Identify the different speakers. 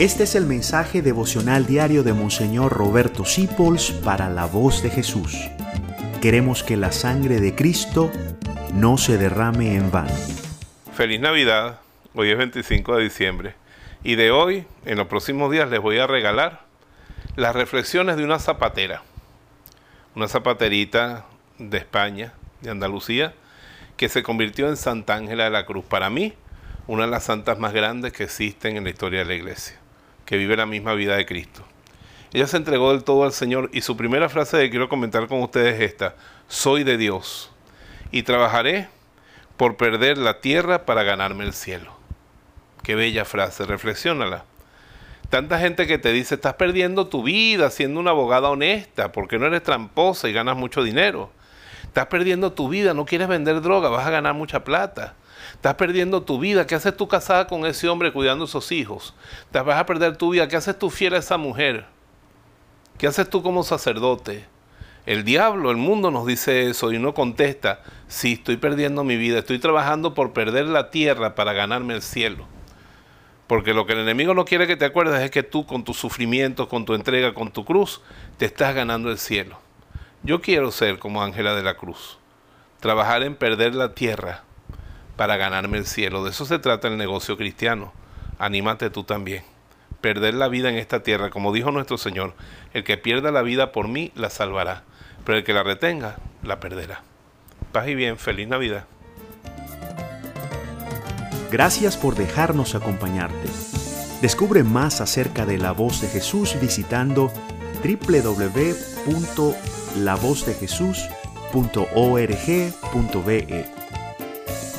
Speaker 1: Este es el mensaje devocional diario de Monseñor Roberto Sipols para la voz de Jesús. Queremos que la sangre de Cristo no se derrame en vano.
Speaker 2: Feliz Navidad, hoy es 25 de diciembre y de hoy, en los próximos días, les voy a regalar las reflexiones de una zapatera, una zapaterita de España, de Andalucía, que se convirtió en Santa Ángela de la Cruz. Para mí, una de las santas más grandes que existen en la historia de la iglesia que vive la misma vida de Cristo. Ella se entregó del todo al Señor y su primera frase que quiero comentar con ustedes es esta, soy de Dios y trabajaré por perder la tierra para ganarme el cielo. Qué bella frase, reflexiónala. Tanta gente que te dice, estás perdiendo tu vida siendo una abogada honesta, porque no eres tramposa y ganas mucho dinero. Estás perdiendo tu vida, no quieres vender droga, vas a ganar mucha plata. Estás perdiendo tu vida. ¿Qué haces tú casada con ese hombre cuidando a esos hijos? Te vas a perder tu vida. ¿Qué haces tú fiel a esa mujer? ¿Qué haces tú como sacerdote? El diablo, el mundo nos dice eso y uno contesta, sí, estoy perdiendo mi vida, estoy trabajando por perder la tierra para ganarme el cielo. Porque lo que el enemigo no quiere que te acuerdes es que tú con tus sufrimientos, con tu entrega, con tu cruz, te estás ganando el cielo. Yo quiero ser como Ángela de la Cruz, trabajar en perder la tierra para ganarme el cielo. De eso se trata el negocio cristiano. Anímate tú también. Perder la vida en esta tierra, como dijo nuestro Señor, el que pierda la vida por mí la salvará, pero el que la retenga la perderá. Paz y bien, feliz Navidad.
Speaker 1: Gracias por dejarnos acompañarte. Descubre más acerca de la voz de Jesús visitando www.lavozdejesús.org.be.